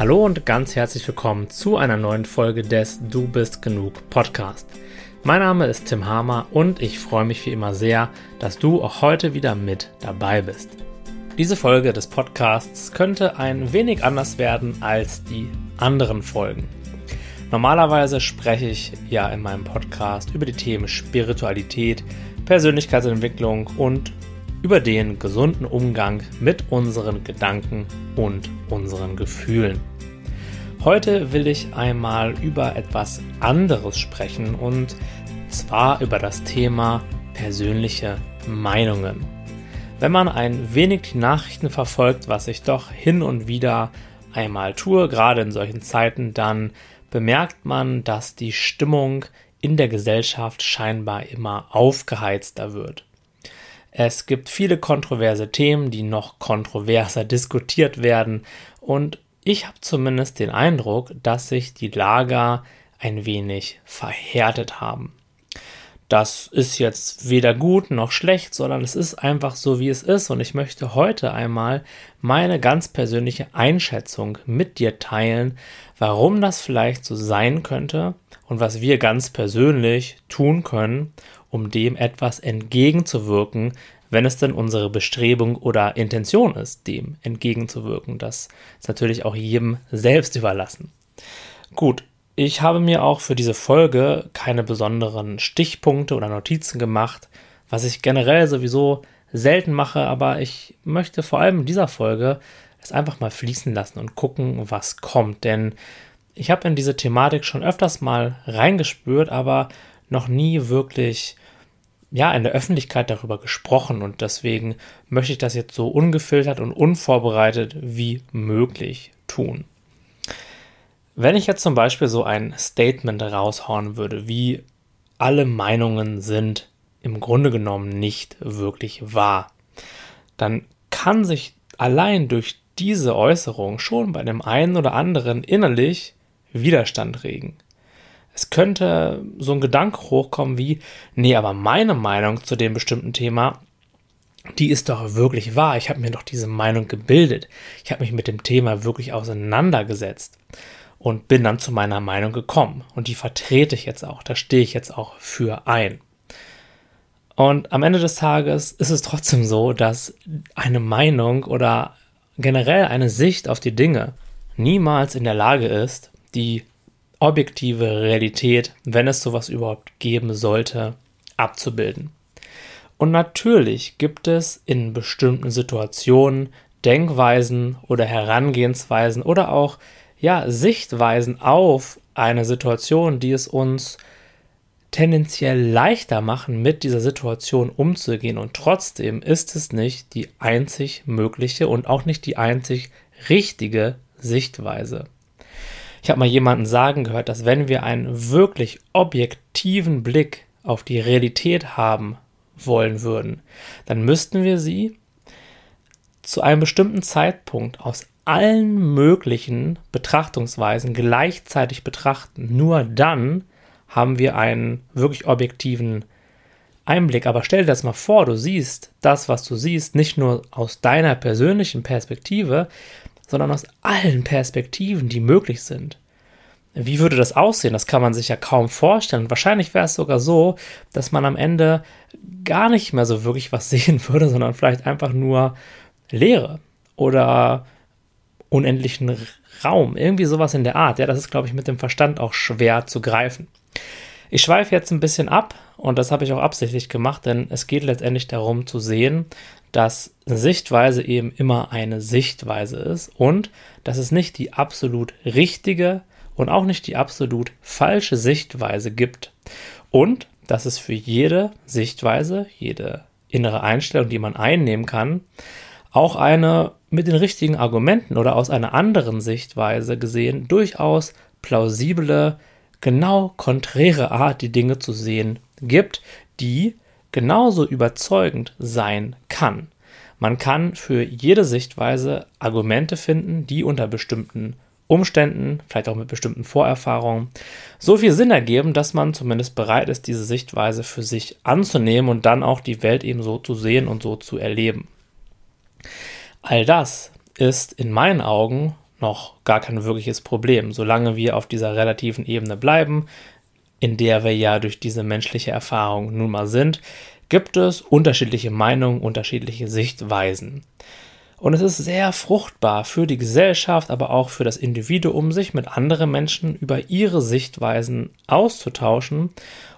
Hallo und ganz herzlich willkommen zu einer neuen Folge des Du bist genug Podcast. Mein Name ist Tim Hamer und ich freue mich wie immer sehr, dass du auch heute wieder mit dabei bist. Diese Folge des Podcasts könnte ein wenig anders werden als die anderen Folgen. Normalerweise spreche ich ja in meinem Podcast über die Themen Spiritualität, Persönlichkeitsentwicklung und über den gesunden Umgang mit unseren Gedanken und unseren Gefühlen. Heute will ich einmal über etwas anderes sprechen und zwar über das Thema persönliche Meinungen. Wenn man ein wenig die Nachrichten verfolgt, was ich doch hin und wieder einmal tue, gerade in solchen Zeiten, dann bemerkt man, dass die Stimmung in der Gesellschaft scheinbar immer aufgeheizter wird. Es gibt viele kontroverse Themen, die noch kontroverser diskutiert werden und ich habe zumindest den Eindruck, dass sich die Lager ein wenig verhärtet haben. Das ist jetzt weder gut noch schlecht, sondern es ist einfach so, wie es ist. Und ich möchte heute einmal meine ganz persönliche Einschätzung mit dir teilen, warum das vielleicht so sein könnte und was wir ganz persönlich tun können, um dem etwas entgegenzuwirken, wenn es denn unsere Bestrebung oder Intention ist, dem entgegenzuwirken. Das ist natürlich auch jedem selbst überlassen. Gut, ich habe mir auch für diese Folge keine besonderen Stichpunkte oder Notizen gemacht, was ich generell sowieso selten mache, aber ich möchte vor allem in dieser Folge es einfach mal fließen lassen und gucken, was kommt. Denn ich habe in diese Thematik schon öfters mal reingespürt, aber noch nie wirklich ja, in der Öffentlichkeit darüber gesprochen und deswegen möchte ich das jetzt so ungefiltert und unvorbereitet wie möglich tun. Wenn ich jetzt zum Beispiel so ein Statement raushauen würde, wie alle Meinungen sind im Grunde genommen nicht wirklich wahr, dann kann sich allein durch diese Äußerung schon bei dem einen oder anderen innerlich Widerstand regen. Es könnte so ein Gedanke hochkommen wie, nee, aber meine Meinung zu dem bestimmten Thema, die ist doch wirklich wahr. Ich habe mir doch diese Meinung gebildet. Ich habe mich mit dem Thema wirklich auseinandergesetzt und bin dann zu meiner Meinung gekommen. Und die vertrete ich jetzt auch. Da stehe ich jetzt auch für ein. Und am Ende des Tages ist es trotzdem so, dass eine Meinung oder generell eine Sicht auf die Dinge niemals in der Lage ist, die objektive Realität, wenn es sowas überhaupt geben sollte, abzubilden. Und natürlich gibt es in bestimmten Situationen Denkweisen oder Herangehensweisen oder auch ja, Sichtweisen auf eine Situation, die es uns tendenziell leichter machen, mit dieser Situation umzugehen. Und trotzdem ist es nicht die einzig mögliche und auch nicht die einzig richtige Sichtweise. Ich habe mal jemanden sagen gehört, dass wenn wir einen wirklich objektiven Blick auf die Realität haben wollen würden, dann müssten wir sie zu einem bestimmten Zeitpunkt aus allen möglichen Betrachtungsweisen gleichzeitig betrachten. Nur dann haben wir einen wirklich objektiven Einblick. Aber stell dir das mal vor, du siehst das, was du siehst, nicht nur aus deiner persönlichen Perspektive, sondern aus allen Perspektiven, die möglich sind. Wie würde das aussehen? Das kann man sich ja kaum vorstellen. Wahrscheinlich wäre es sogar so, dass man am Ende gar nicht mehr so wirklich was sehen würde, sondern vielleicht einfach nur Leere oder unendlichen Raum. Irgendwie sowas in der Art. Ja, das ist, glaube ich, mit dem Verstand auch schwer zu greifen. Ich schweife jetzt ein bisschen ab und das habe ich auch absichtlich gemacht, denn es geht letztendlich darum zu sehen, dass Sichtweise eben immer eine Sichtweise ist und dass es nicht die absolut richtige und auch nicht die absolut falsche Sichtweise gibt. Und dass es für jede Sichtweise, jede innere Einstellung, die man einnehmen kann, auch eine mit den richtigen Argumenten oder aus einer anderen Sichtweise gesehen durchaus plausible, genau konträre Art, die Dinge zu sehen gibt, die genauso überzeugend sein kann. Man kann für jede Sichtweise Argumente finden, die unter bestimmten Umständen, vielleicht auch mit bestimmten Vorerfahrungen, so viel Sinn ergeben, dass man zumindest bereit ist, diese Sichtweise für sich anzunehmen und dann auch die Welt eben so zu sehen und so zu erleben. All das ist in meinen Augen noch gar kein wirkliches Problem. Solange wir auf dieser relativen Ebene bleiben, in der wir ja durch diese menschliche Erfahrung nun mal sind, gibt es unterschiedliche Meinungen, unterschiedliche Sichtweisen. Und es ist sehr fruchtbar für die Gesellschaft, aber auch für das Individuum, sich mit anderen Menschen über ihre Sichtweisen auszutauschen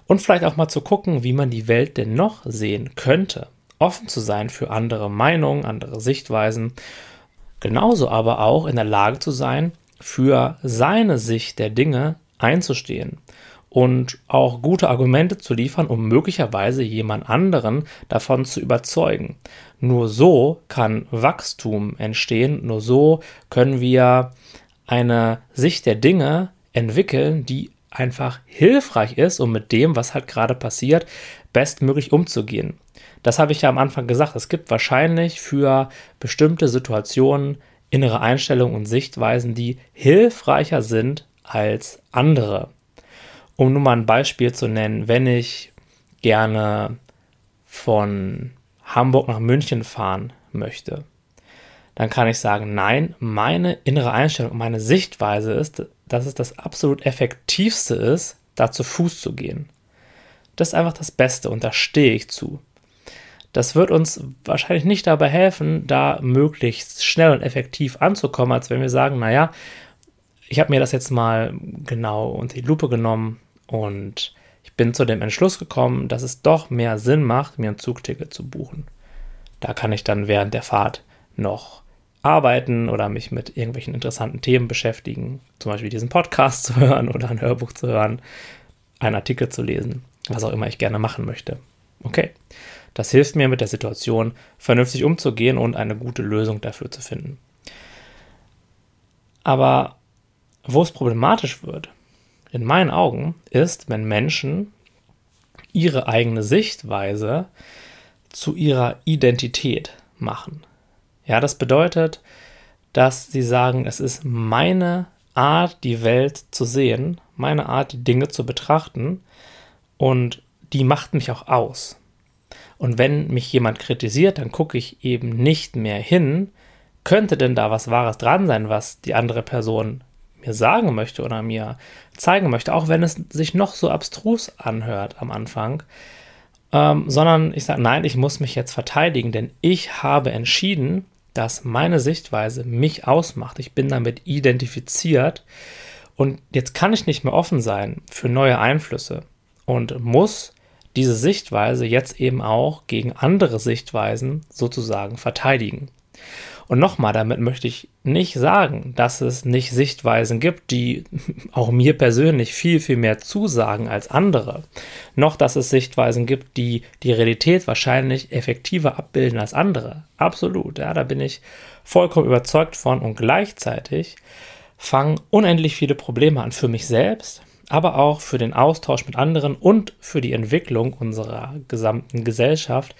und vielleicht auch mal zu gucken, wie man die Welt denn noch sehen könnte. Offen zu sein für andere Meinungen, andere Sichtweisen. Genauso aber auch in der Lage zu sein, für seine Sicht der Dinge einzustehen und auch gute Argumente zu liefern, um möglicherweise jemand anderen davon zu überzeugen. Nur so kann Wachstum entstehen, nur so können wir eine Sicht der Dinge entwickeln, die einfach hilfreich ist, um mit dem, was halt gerade passiert, bestmöglich umzugehen. Das habe ich ja am Anfang gesagt. Es gibt wahrscheinlich für bestimmte Situationen innere Einstellungen und Sichtweisen, die hilfreicher sind als andere. Um nur mal ein Beispiel zu nennen, wenn ich gerne von Hamburg nach München fahren möchte, dann kann ich sagen, nein, meine innere Einstellung, meine Sichtweise ist, dass es das absolut effektivste ist, da zu Fuß zu gehen. Das ist einfach das Beste und da stehe ich zu. Das wird uns wahrscheinlich nicht dabei helfen, da möglichst schnell und effektiv anzukommen, als wenn wir sagen, naja, ich habe mir das jetzt mal genau unter die Lupe genommen und ich bin zu dem Entschluss gekommen, dass es doch mehr Sinn macht, mir ein Zugticket zu buchen. Da kann ich dann während der Fahrt noch arbeiten oder mich mit irgendwelchen interessanten Themen beschäftigen, zum Beispiel diesen Podcast zu hören oder ein Hörbuch zu hören, einen Artikel zu lesen, was auch immer ich gerne machen möchte. Okay, das hilft mir mit der Situation vernünftig umzugehen und eine gute Lösung dafür zu finden. Aber wo es problematisch wird, in meinen Augen, ist, wenn Menschen ihre eigene Sichtweise zu ihrer Identität machen. Ja, das bedeutet, dass sie sagen, es ist meine Art, die Welt zu sehen, meine Art, die Dinge zu betrachten und die macht mich auch aus. Und wenn mich jemand kritisiert, dann gucke ich eben nicht mehr hin, könnte denn da was Wahres dran sein, was die andere Person mir sagen möchte oder mir zeigen möchte, auch wenn es sich noch so abstrus anhört am Anfang, ähm, sondern ich sage, nein, ich muss mich jetzt verteidigen, denn ich habe entschieden, dass meine Sichtweise mich ausmacht. Ich bin damit identifiziert und jetzt kann ich nicht mehr offen sein für neue Einflüsse und muss diese Sichtweise jetzt eben auch gegen andere Sichtweisen sozusagen verteidigen. Und nochmal, damit möchte ich nicht sagen, dass es nicht Sichtweisen gibt, die auch mir persönlich viel, viel mehr zusagen als andere. Noch, dass es Sichtweisen gibt, die die Realität wahrscheinlich effektiver abbilden als andere. Absolut, ja, da bin ich vollkommen überzeugt von. Und gleichzeitig fangen unendlich viele Probleme an für mich selbst, aber auch für den Austausch mit anderen und für die Entwicklung unserer gesamten Gesellschaft,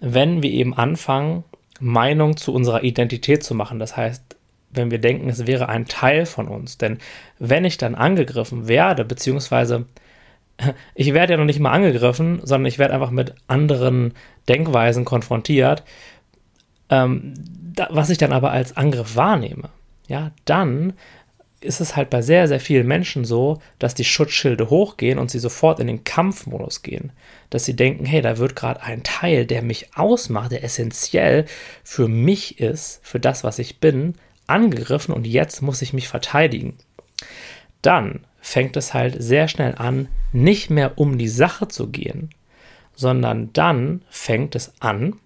wenn wir eben anfangen, Meinung zu unserer Identität zu machen. Das heißt, wenn wir denken, es wäre ein Teil von uns. Denn wenn ich dann angegriffen werde, beziehungsweise ich werde ja noch nicht mal angegriffen, sondern ich werde einfach mit anderen Denkweisen konfrontiert, ähm, da, was ich dann aber als Angriff wahrnehme, ja, dann ist es halt bei sehr, sehr vielen Menschen so, dass die Schutzschilde hochgehen und sie sofort in den Kampfmodus gehen. Dass sie denken, hey, da wird gerade ein Teil, der mich ausmacht, der essentiell für mich ist, für das, was ich bin, angegriffen und jetzt muss ich mich verteidigen. Dann fängt es halt sehr schnell an, nicht mehr um die Sache zu gehen, sondern dann fängt es an,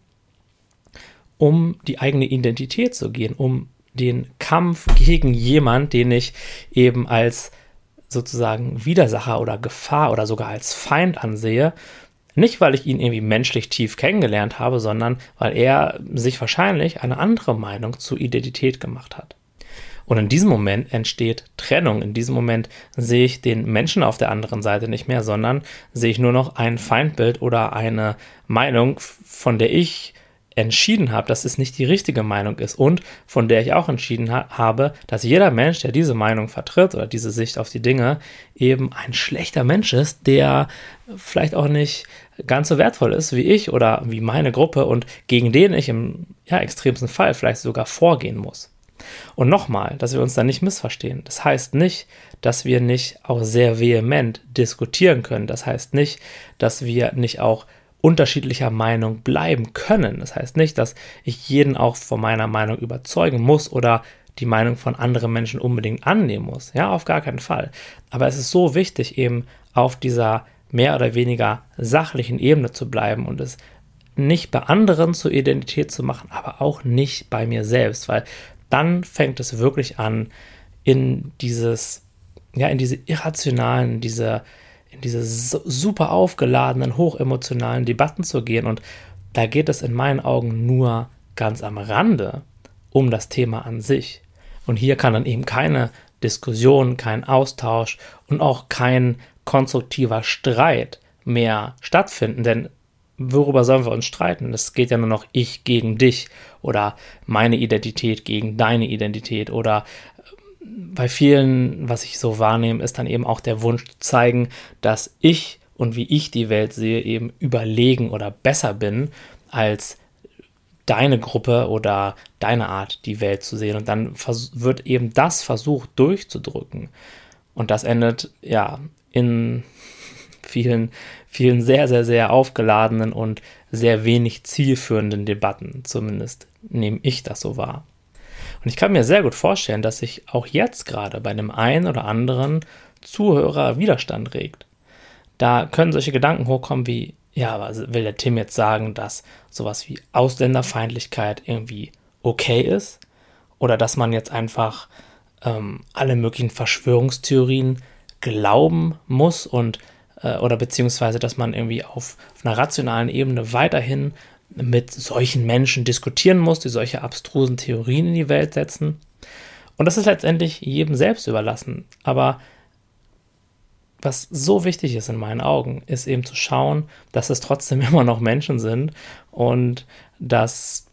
um die eigene Identität zu gehen, um den Kampf gegen jemand, den ich eben als sozusagen Widersacher oder Gefahr oder sogar als Feind ansehe. Nicht, weil ich ihn irgendwie menschlich tief kennengelernt habe, sondern weil er sich wahrscheinlich eine andere Meinung zur Identität gemacht hat. Und in diesem Moment entsteht Trennung. In diesem Moment sehe ich den Menschen auf der anderen Seite nicht mehr, sondern sehe ich nur noch ein Feindbild oder eine Meinung, von der ich entschieden habe, dass es nicht die richtige Meinung ist und von der ich auch entschieden ha habe, dass jeder Mensch, der diese Meinung vertritt oder diese Sicht auf die Dinge, eben ein schlechter Mensch ist, der vielleicht auch nicht ganz so wertvoll ist wie ich oder wie meine Gruppe und gegen den ich im ja, extremsten Fall vielleicht sogar vorgehen muss. Und nochmal, dass wir uns da nicht missverstehen. Das heißt nicht, dass wir nicht auch sehr vehement diskutieren können. Das heißt nicht, dass wir nicht auch unterschiedlicher Meinung bleiben können. Das heißt nicht, dass ich jeden auch von meiner Meinung überzeugen muss oder die Meinung von anderen Menschen unbedingt annehmen muss. Ja, auf gar keinen Fall. Aber es ist so wichtig, eben auf dieser mehr oder weniger sachlichen Ebene zu bleiben und es nicht bei anderen zur Identität zu machen, aber auch nicht bei mir selbst, weil dann fängt es wirklich an, in dieses, ja, in diese irrationalen, diese, in diese super aufgeladenen, hochemotionalen Debatten zu gehen. Und da geht es in meinen Augen nur ganz am Rande um das Thema an sich. Und hier kann dann eben keine Diskussion, kein Austausch und auch kein konstruktiver Streit mehr stattfinden, denn worüber sollen wir uns streiten? Es geht ja nur noch ich gegen dich oder meine Identität gegen deine Identität oder bei vielen, was ich so wahrnehme, ist dann eben auch der Wunsch zu zeigen, dass ich und wie ich die Welt sehe, eben überlegen oder besser bin als deine Gruppe oder deine Art, die Welt zu sehen. Und dann wird eben das versucht durchzudrücken. Und das endet ja in vielen, vielen sehr, sehr, sehr aufgeladenen und sehr wenig zielführenden Debatten. Zumindest nehme ich das so wahr. Und ich kann mir sehr gut vorstellen, dass sich auch jetzt gerade bei dem einen oder anderen Zuhörer Widerstand regt. Da können solche Gedanken hochkommen wie, ja, aber will der Tim jetzt sagen, dass sowas wie Ausländerfeindlichkeit irgendwie okay ist? Oder dass man jetzt einfach ähm, alle möglichen Verschwörungstheorien glauben muss und äh, oder beziehungsweise, dass man irgendwie auf, auf einer rationalen Ebene weiterhin mit solchen Menschen diskutieren muss, die solche abstrusen Theorien in die Welt setzen. Und das ist letztendlich jedem selbst überlassen. Aber was so wichtig ist in meinen Augen, ist eben zu schauen, dass es trotzdem immer noch Menschen sind und dass,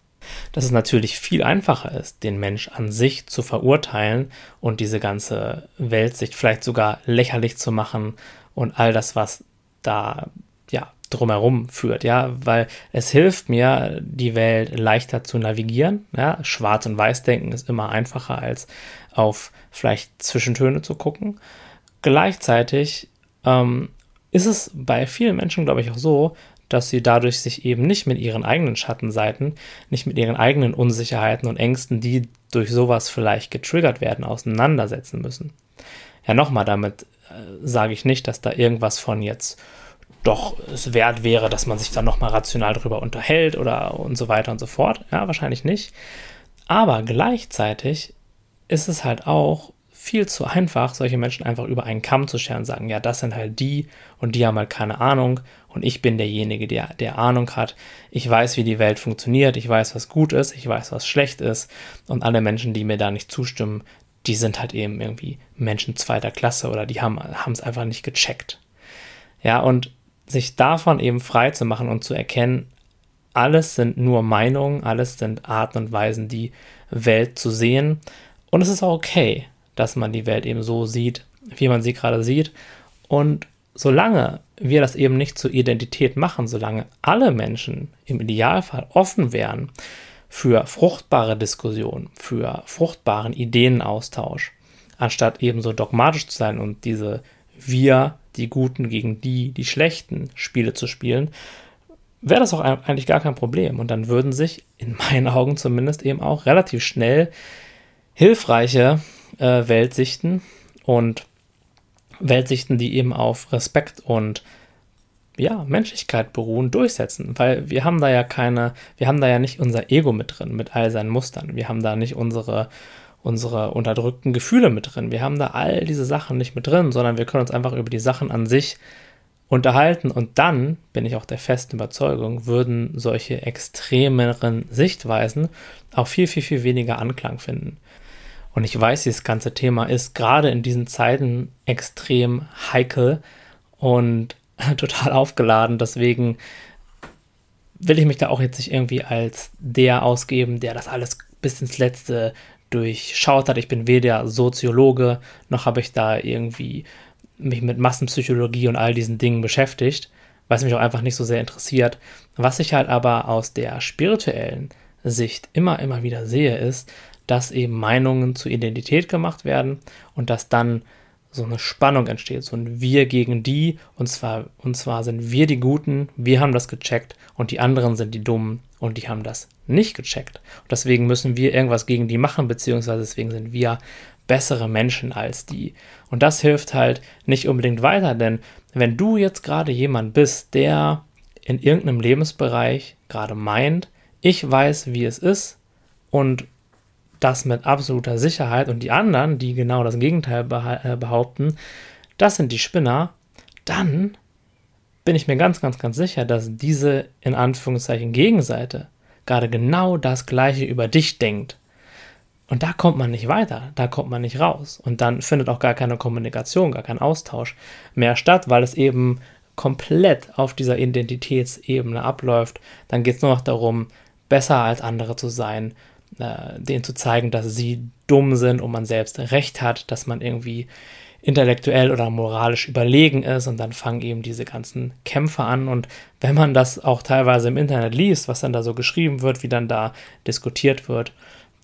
dass es natürlich viel einfacher ist, den Mensch an sich zu verurteilen und diese ganze Weltsicht vielleicht sogar lächerlich zu machen und all das, was da ja drumherum führt, ja, weil es hilft mir, die Welt leichter zu navigieren. Ja, Schwarz- und Weiß-Denken ist immer einfacher als auf vielleicht Zwischentöne zu gucken. Gleichzeitig ähm, ist es bei vielen Menschen, glaube ich, auch so, dass sie dadurch sich eben nicht mit ihren eigenen Schattenseiten, nicht mit ihren eigenen Unsicherheiten und Ängsten, die durch sowas vielleicht getriggert werden, auseinandersetzen müssen. Ja, nochmal, damit äh, sage ich nicht, dass da irgendwas von jetzt doch es wert wäre, dass man sich dann nochmal rational darüber unterhält oder und so weiter und so fort. Ja, wahrscheinlich nicht. Aber gleichzeitig ist es halt auch viel zu einfach, solche Menschen einfach über einen Kamm zu scheren und sagen, ja, das sind halt die und die haben halt keine Ahnung und ich bin derjenige, der, der Ahnung hat. Ich weiß, wie die Welt funktioniert, ich weiß, was gut ist, ich weiß, was schlecht ist und alle Menschen, die mir da nicht zustimmen, die sind halt eben irgendwie Menschen zweiter Klasse oder die haben es einfach nicht gecheckt. Ja, und sich davon eben frei zu machen und zu erkennen, alles sind nur Meinungen, alles sind Arten und Weisen, die Welt zu sehen. Und es ist auch okay dass man die Welt eben so sieht, wie man sie gerade sieht. Und solange wir das eben nicht zur Identität machen, solange alle Menschen im Idealfall offen wären für fruchtbare Diskussion, für fruchtbaren Ideenaustausch, anstatt eben so dogmatisch zu sein und diese wir, die Guten gegen die, die Schlechten Spiele zu spielen, wäre das auch eigentlich gar kein Problem. Und dann würden sich in meinen Augen zumindest eben auch relativ schnell hilfreiche äh, Weltsichten und Weltsichten, die eben auf Respekt und ja, Menschlichkeit beruhen, durchsetzen. Weil wir haben da ja keine, wir haben da ja nicht unser Ego mit drin, mit all seinen Mustern. Wir haben da nicht unsere, unsere unterdrückten Gefühle mit drin. Wir haben da all diese Sachen nicht mit drin, sondern wir können uns einfach über die Sachen an sich unterhalten. Und dann, bin ich auch der festen Überzeugung, würden solche extremeren Sichtweisen auch viel, viel, viel weniger Anklang finden. Und ich weiß, dieses ganze Thema ist gerade in diesen Zeiten extrem heikel und total aufgeladen. Deswegen will ich mich da auch jetzt nicht irgendwie als der ausgeben, der das alles bis ins Letzte durchschaut hat. Ich bin weder Soziologe, noch habe ich da irgendwie mich mit Massenpsychologie und all diesen Dingen beschäftigt, weil es mich auch einfach nicht so sehr interessiert. Was ich halt aber aus der spirituellen Sicht immer, immer wieder sehe, ist, dass eben Meinungen zur Identität gemacht werden und dass dann so eine Spannung entsteht, so ein Wir gegen die, und zwar, und zwar sind wir die Guten, wir haben das gecheckt und die anderen sind die Dummen und die haben das nicht gecheckt. Und deswegen müssen wir irgendwas gegen die machen, beziehungsweise deswegen sind wir bessere Menschen als die. Und das hilft halt nicht unbedingt weiter, denn wenn du jetzt gerade jemand bist, der in irgendeinem Lebensbereich gerade meint, ich weiß, wie es ist und das mit absoluter Sicherheit und die anderen, die genau das Gegenteil äh, behaupten, das sind die Spinner, dann bin ich mir ganz, ganz, ganz sicher, dass diese in Anführungszeichen Gegenseite gerade genau das Gleiche über dich denkt. Und da kommt man nicht weiter, da kommt man nicht raus. Und dann findet auch gar keine Kommunikation, gar kein Austausch mehr statt, weil es eben komplett auf dieser Identitätsebene abläuft. Dann geht es nur noch darum, besser als andere zu sein, äh, denen zu zeigen, dass sie dumm sind und man selbst recht hat, dass man irgendwie intellektuell oder moralisch überlegen ist und dann fangen eben diese ganzen Kämpfe an. Und wenn man das auch teilweise im Internet liest, was dann da so geschrieben wird, wie dann da diskutiert wird,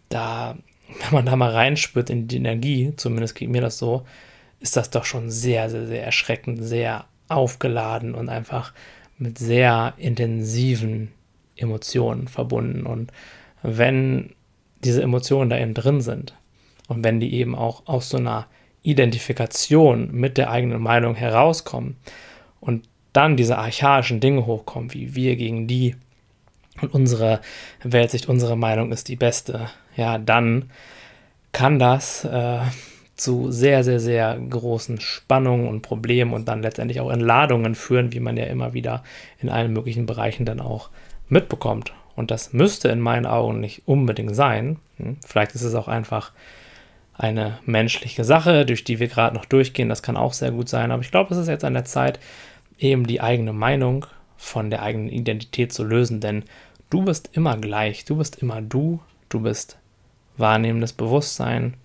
da, wenn man da mal reinspürt in die Energie, zumindest geht mir das so, ist das doch schon sehr, sehr, sehr erschreckend, sehr aufgeladen und einfach mit sehr intensiven Emotionen verbunden. Und wenn diese Emotionen da eben drin sind und wenn die eben auch aus so einer Identifikation mit der eigenen Meinung herauskommen und dann diese archaischen Dinge hochkommen, wie wir gegen die und unsere Weltsicht, unsere Meinung ist die beste, ja, dann kann das äh, zu sehr, sehr, sehr großen Spannungen und Problemen und dann letztendlich auch Entladungen führen, wie man ja immer wieder in allen möglichen Bereichen dann auch mitbekommt. Und das müsste in meinen Augen nicht unbedingt sein. Hm, vielleicht ist es auch einfach eine menschliche Sache, durch die wir gerade noch durchgehen. Das kann auch sehr gut sein. Aber ich glaube, es ist jetzt an der Zeit, eben die eigene Meinung von der eigenen Identität zu lösen. Denn du bist immer gleich. Du bist immer du. Du bist wahrnehmendes Bewusstsein.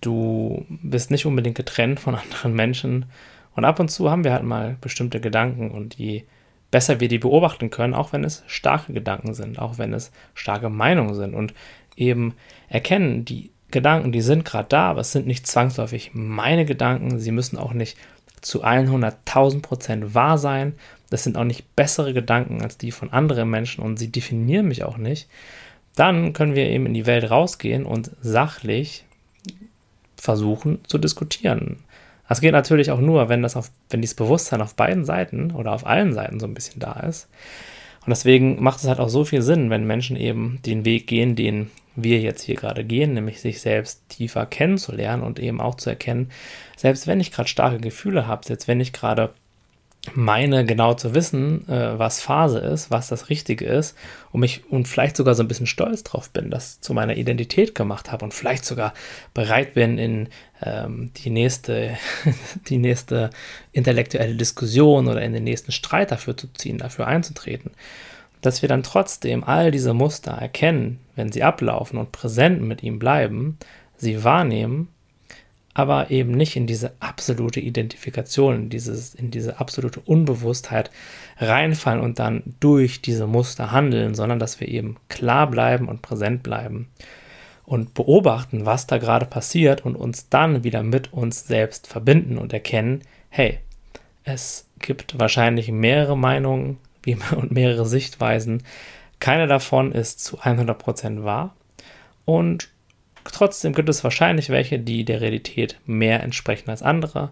Du bist nicht unbedingt getrennt von anderen Menschen. Und ab und zu haben wir halt mal bestimmte Gedanken und je besser wir die beobachten können, auch wenn es starke Gedanken sind, auch wenn es starke Meinungen sind und eben erkennen, die Gedanken, die sind gerade da, aber es sind nicht zwangsläufig meine Gedanken, sie müssen auch nicht zu 100.000 Prozent wahr sein, das sind auch nicht bessere Gedanken als die von anderen Menschen und sie definieren mich auch nicht, dann können wir eben in die Welt rausgehen und sachlich versuchen zu diskutieren. Das geht natürlich auch nur, wenn das auf, wenn dieses Bewusstsein auf beiden Seiten oder auf allen Seiten so ein bisschen da ist. Und deswegen macht es halt auch so viel Sinn, wenn Menschen eben den Weg gehen, den wir jetzt hier gerade gehen, nämlich sich selbst tiefer kennenzulernen und eben auch zu erkennen, selbst wenn ich gerade starke Gefühle habe, selbst wenn ich gerade meine genau zu wissen, äh, was Phase ist, was das Richtige ist und mich und vielleicht sogar so ein bisschen stolz drauf bin, das zu meiner Identität gemacht habe und vielleicht sogar bereit bin, in ähm, die nächste, die nächste intellektuelle Diskussion oder in den nächsten Streit dafür zu ziehen, dafür einzutreten, dass wir dann trotzdem all diese Muster erkennen, wenn sie ablaufen und präsent mit ihm bleiben, sie wahrnehmen aber eben nicht in diese absolute Identifikation, in, dieses, in diese absolute Unbewusstheit reinfallen und dann durch diese Muster handeln, sondern dass wir eben klar bleiben und präsent bleiben und beobachten, was da gerade passiert und uns dann wieder mit uns selbst verbinden und erkennen, hey, es gibt wahrscheinlich mehrere Meinungen und mehrere Sichtweisen. Keine davon ist zu 100% wahr. Und Trotzdem gibt es wahrscheinlich welche, die der Realität mehr entsprechen als andere.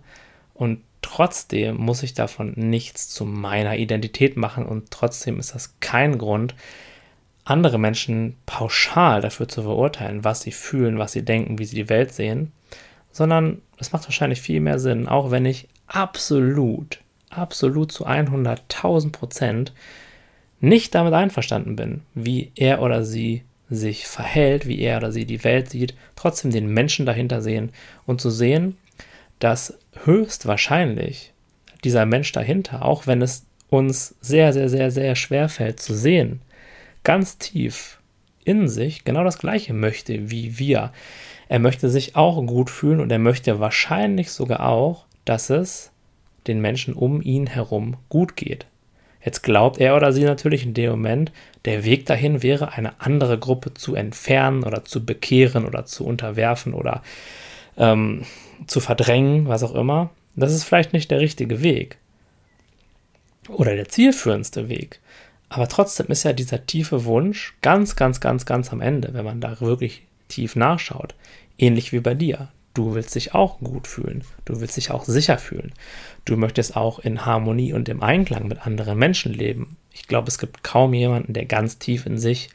Und trotzdem muss ich davon nichts zu meiner Identität machen. Und trotzdem ist das kein Grund, andere Menschen pauschal dafür zu verurteilen, was sie fühlen, was sie denken, wie sie die Welt sehen. Sondern es macht wahrscheinlich viel mehr Sinn, auch wenn ich absolut, absolut zu 100.000 Prozent nicht damit einverstanden bin, wie er oder sie sich verhält, wie er oder sie die Welt sieht, trotzdem den Menschen dahinter sehen und zu sehen, dass höchstwahrscheinlich dieser Mensch dahinter, auch wenn es uns sehr, sehr, sehr, sehr schwer fällt zu sehen, ganz tief in sich genau das Gleiche möchte wie wir. Er möchte sich auch gut fühlen und er möchte wahrscheinlich sogar auch, dass es den Menschen um ihn herum gut geht. Jetzt glaubt er oder sie natürlich in dem Moment, der Weg dahin wäre, eine andere Gruppe zu entfernen oder zu bekehren oder zu unterwerfen oder ähm, zu verdrängen, was auch immer. Das ist vielleicht nicht der richtige Weg oder der zielführendste Weg. Aber trotzdem ist ja dieser tiefe Wunsch ganz, ganz, ganz, ganz am Ende, wenn man da wirklich tief nachschaut, ähnlich wie bei dir. Du willst dich auch gut fühlen. Du willst dich auch sicher fühlen. Du möchtest auch in Harmonie und im Einklang mit anderen Menschen leben. Ich glaube, es gibt kaum jemanden, der ganz tief in sich,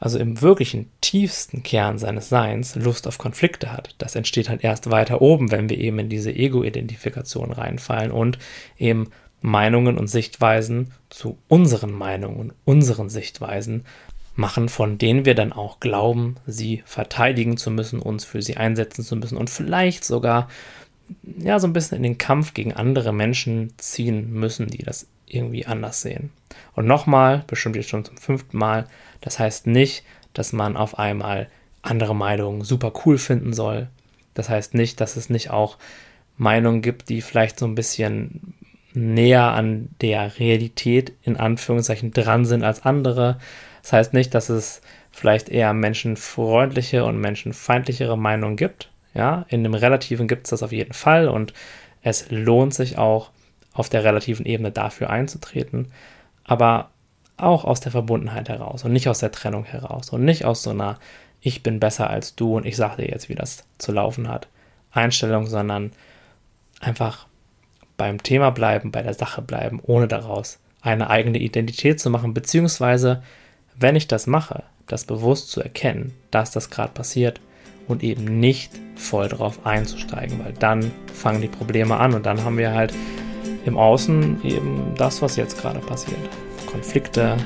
also im wirklichen tiefsten Kern seines Seins, Lust auf Konflikte hat. Das entsteht halt erst weiter oben, wenn wir eben in diese Ego-Identifikation reinfallen und eben Meinungen und Sichtweisen zu unseren Meinungen, unseren Sichtweisen machen, von denen wir dann auch glauben, sie verteidigen zu müssen, uns für sie einsetzen zu müssen und vielleicht sogar ja so ein bisschen in den Kampf gegen andere Menschen ziehen müssen, die das irgendwie anders sehen. Und nochmal, bestimmt jetzt schon zum fünften Mal, das heißt nicht, dass man auf einmal andere Meinungen super cool finden soll. Das heißt nicht, dass es nicht auch Meinungen gibt, die vielleicht so ein bisschen näher an der Realität in Anführungszeichen dran sind als andere. Das heißt nicht, dass es vielleicht eher menschenfreundliche und menschenfeindlichere Meinungen gibt. Ja, in dem Relativen gibt es das auf jeden Fall und es lohnt sich auch auf der relativen Ebene dafür einzutreten, aber auch aus der Verbundenheit heraus und nicht aus der Trennung heraus und nicht aus so einer Ich bin besser als du und ich sage dir jetzt, wie das zu laufen hat Einstellung, sondern einfach beim Thema bleiben, bei der Sache bleiben, ohne daraus eine eigene Identität zu machen, beziehungsweise wenn ich das mache, das bewusst zu erkennen, dass das gerade passiert und eben nicht voll drauf einzusteigen, weil dann fangen die Probleme an und dann haben wir halt im Außen eben das, was jetzt gerade passiert. Konflikte,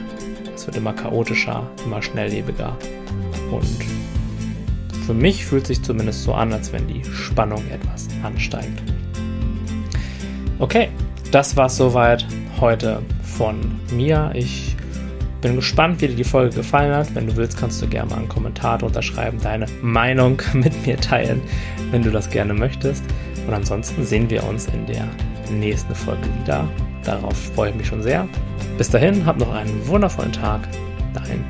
es wird immer chaotischer, immer schnelllebiger und für mich fühlt sich zumindest so an, als wenn die Spannung etwas ansteigt. Okay, das war's soweit heute von mir. Ich bin gespannt, wie dir die Folge gefallen hat. Wenn du willst, kannst du gerne mal einen Kommentar unterschreiben, deine Meinung mit mir teilen, wenn du das gerne möchtest. Und ansonsten sehen wir uns in der nächsten Folge wieder. Darauf freue ich mich schon sehr. Bis dahin, hab noch einen wundervollen Tag. Dein.